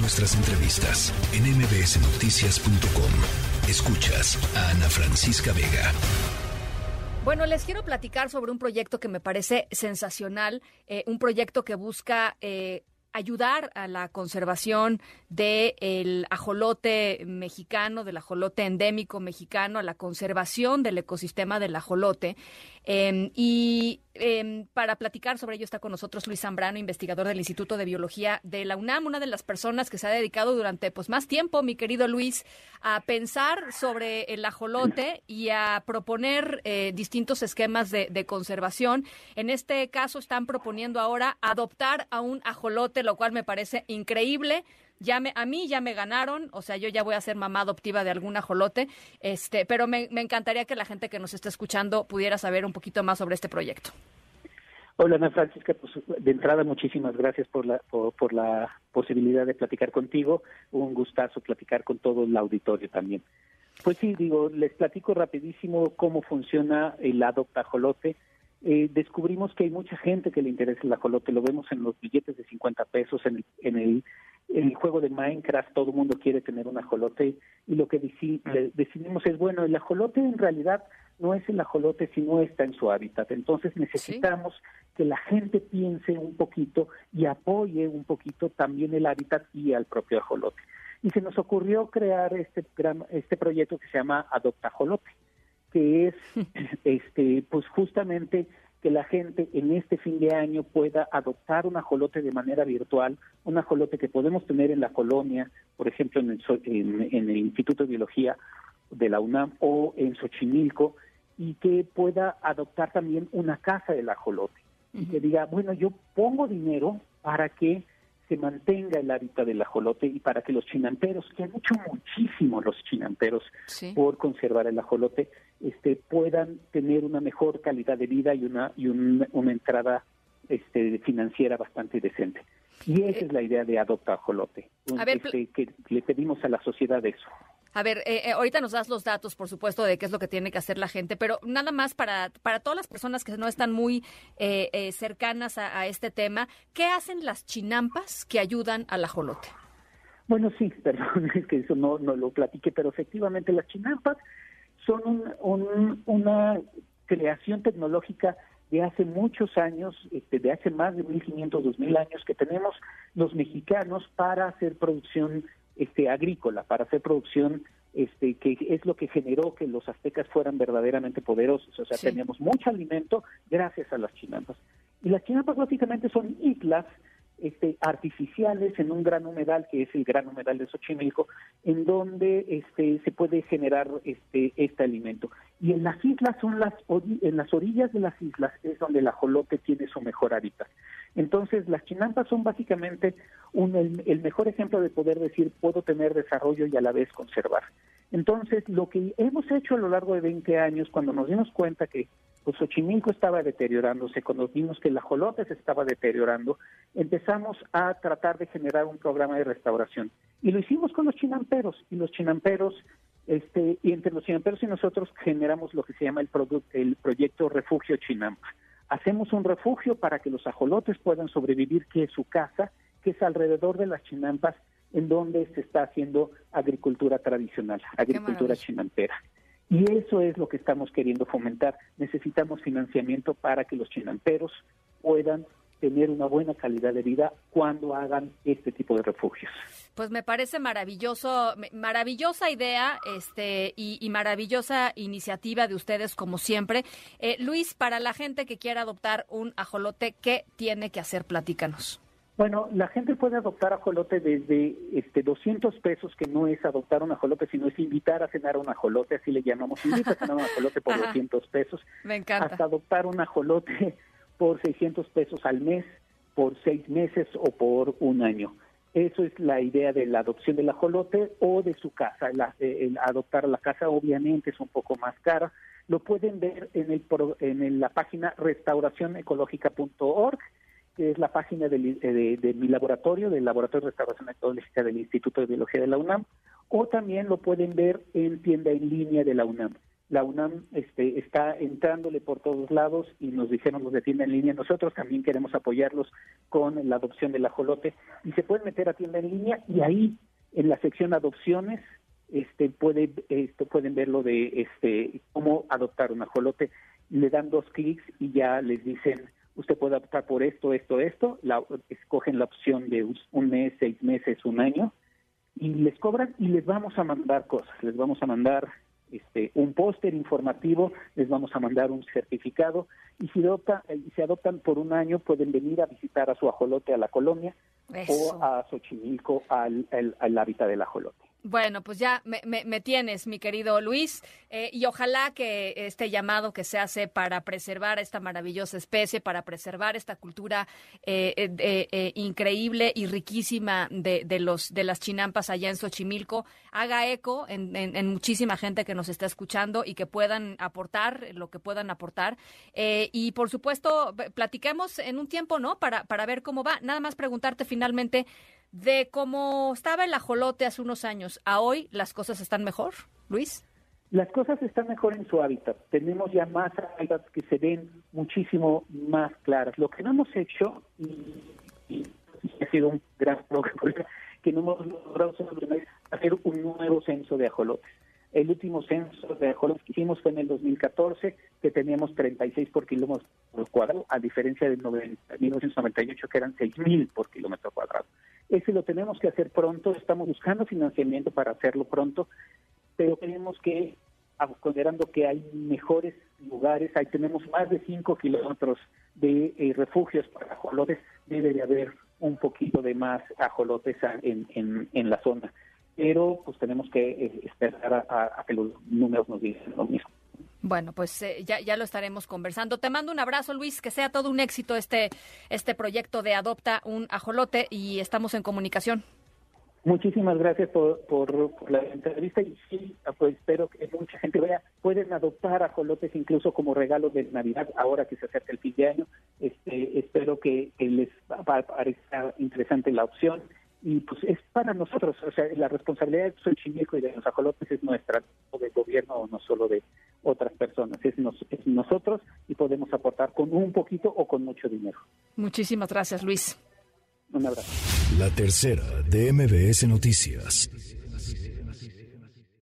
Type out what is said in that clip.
Nuestras entrevistas en mbsnoticias.com. Escuchas a Ana Francisca Vega. Bueno, les quiero platicar sobre un proyecto que me parece sensacional, eh, un proyecto que busca eh, ayudar a la conservación del ajolote mexicano, del ajolote endémico mexicano, a la conservación del ecosistema del ajolote. Em, y em, para platicar sobre ello está con nosotros Luis Zambrano, investigador del Instituto de Biología de la UNAM, una de las personas que se ha dedicado durante pues más tiempo, mi querido Luis, a pensar sobre el ajolote y a proponer eh, distintos esquemas de, de conservación. En este caso están proponiendo ahora adoptar a un ajolote, lo cual me parece increíble ya me, a mí ya me ganaron, o sea, yo ya voy a ser mamá adoptiva de algún ajolote, este, pero me, encantaría que la gente que nos está escuchando pudiera saber un poquito más sobre este proyecto. Hola Ana Francisca, pues de entrada muchísimas gracias por la, por, la posibilidad de platicar contigo, un gustazo platicar con todo el auditorio también. Pues sí, digo, les platico rapidísimo cómo funciona el adoptajolote. Eh, descubrimos que hay mucha gente que le interesa el ajolote, lo vemos en los billetes de 50 pesos, en el, en el el juego de Minecraft todo el mundo quiere tener un ajolote y lo que decidimos es, bueno, el ajolote en realidad no es el ajolote si no está en su hábitat. Entonces necesitamos que la gente piense un poquito y apoye un poquito también el hábitat y al propio ajolote. Y se nos ocurrió crear este, este proyecto que se llama Adopta Ajolote, que es este, pues justamente que la gente en este fin de año pueda adoptar un ajolote de manera virtual, un ajolote que podemos tener en la colonia, por ejemplo, en el, en, el Instituto de Biología de la UNAM o en Xochimilco, y que pueda adoptar también una casa del ajolote. Y que diga, bueno, yo pongo dinero para que se mantenga el hábitat del ajolote y para que los chinamperos, que han hecho muchísimo los chinamperos por conservar el ajolote, este, puedan tener una mejor calidad de vida y una y una entrada este, financiera bastante decente. Y esa es la idea de Adopta Ajolote, este, que le pedimos a la sociedad eso. A ver, eh, eh, ahorita nos das los datos, por supuesto, de qué es lo que tiene que hacer la gente, pero nada más para, para todas las personas que no están muy eh, cercanas a, este tema, ¿qué hacen las chinampas que ayudan al ajolote? Bueno, sí, perdón, es que eso no, no lo platiqué, pero efectivamente las chinampas son una creación tecnológica de hace muchos años, este, de hace más de 1500, 2000 años que tenemos los mexicanos para hacer producción este, agrícola, para hacer producción este, que es lo que generó que los aztecas fueran verdaderamente poderosos. O sea, teníamos mucho alimento gracias a las chinampas. Y las chinampas básicamente son islas este, artificiales en un gran humedal, que es el gran humedal de Xochimilco, en donde este, se puede generar este, este alimento. Y en las islas son las, en las orillas de las islas es donde el ajolote tiene su mejor hábitat. Entonces, las chinampas son básicamente un, el, mejor ejemplo de poder decir, puedo tener desarrollo y a la vez conservar. Entonces, lo que hemos hecho a lo largo de 20 años, cuando nos dimos cuenta que pues, Xochimilco estaba deteriorándose, cuando vimos que el ajolote se estaba deteriorando, empezamos a tratar de generar un programa de restauración. Y lo hicimos con los chinamperos, y los chinamperos, este, y entre los chinamperos y nosotros generamos lo que se llama el, el proyecto Refugio Chinampa Hacemos un refugio para que los ajolotes puedan sobrevivir, que es su casa, que es alrededor de las chinampas, en donde se está haciendo agricultura tradicional, agricultura chinampera. Y eso es lo que estamos queriendo fomentar. Necesitamos financiamiento para que los chinamperos puedan tener una buena calidad de vida cuando hagan este tipo de refugios. Pues me parece maravilloso, maravillosa idea este, y, maravillosa iniciativa de ustedes, como siempre. Eh, Luis, para la gente que quiera adoptar un ajolote, ¿qué tiene que hacer? Platícanos. Bueno, la gente puede adoptar ajolote desde este 200 pesos, que no es adoptar un ajolote, sino es invitar a cenar un ajolote, así le llamamos, invita a cenar un ajolote por 200 pesos. Me encanta. Hasta adoptar un ajolote por 600 pesos al mes, por seis meses o por un año. Eso es la idea de la adopción del ajolote o de su casa. el adoptar la casa obviamente es un poco más cara. Lo pueden ver en, el, en la página restauracionecológica.org, que es la página eh, de, de, mi laboratorio, del Laboratorio de Restauración Ecológica del Instituto de Biología de la UNAM, o también lo pueden ver en tienda en línea de la UNAM. La UNAM este, está entrándole por todos lados y nos dijeron los de tienda en línea, nosotros también queremos apoyarlos con la adopción del ajolote y se pueden meter a tienda en línea y ahí en la sección adopciones este puede esto pueden ver lo de este cómo adoptar un ajolote. Le dan dos clics y ya les dicen usted puede optar por esto esto esto la, escogen la opción de un mes seis meses un año y les cobran y les vamos a mandar cosas les vamos a mandar este, un póster informativo, les vamos a mandar un certificado y si, adopta, se adoptan por un año pueden venir a visitar a su ajolote a la colonia o a Xochimilco al, al hábitat del ajolote. Bueno, pues ya me, tienes, mi querido Luis, eh, y ojalá que este llamado que se hace para preservar esta maravillosa especie, para preservar esta cultura eh, eh, increíble y riquísima de, los de las chinampas allá en Xochimilco, haga eco en, muchísima gente que nos está escuchando y que puedan aportar lo que puedan aportar. y por supuesto, platiquemos en un tiempo, ¿no? Para, para ver cómo va. Nada más preguntarte finalmente de cómo estaba el ajolote hace unos años a hoy, ¿las cosas están mejor, Luis? Las cosas están mejor en su hábitat. Tenemos ya más hábitats que se ven muchísimo más claras. Lo que no hemos hecho, y, ha sido un gran problema, que no hemos logrado hacer un nuevo censo de ajolotes. El último censo de ajolotes que hicimos fue en el 2014, que teníamos 36 por kilómetro cuadrado, a diferencia de 1998, que eran 6.000 por kilómetro cuadrado. Ese lo tenemos que hacer pronto, estamos buscando financiamiento para hacerlo pronto, pero tenemos que, considerando que hay mejores lugares, ahí tenemos más de 5 kilómetros de eh, refugios para ajolotes, debe de haber un poquito de más ajolotes en, en, en la zona. Pero pues tenemos que eh, esperar a que los números nos digan lo mismo. Bueno, pues eh, ya, ya lo estaremos conversando. Te mando un abrazo, Luis, que sea todo un éxito este, este proyecto de Adopta un Ajolote y estamos en comunicación. Muchísimas gracias por, por, la entrevista y sí, pues espero que mucha gente vea. Pueden adoptar ajolotes incluso como regalo de Navidad ahora que se acerca el fin de año. Este, espero que, les parezca interesante la opción y pues es para nosotros, o sea, la responsabilidad de Xochimilco y de los ajolotes es nuestra, no del gobierno no solo de nosotros y podemos aportar con un poquito o con mucho dinero. Muchísimas gracias, Luis. Un abrazo. La tercera de MBS Noticias.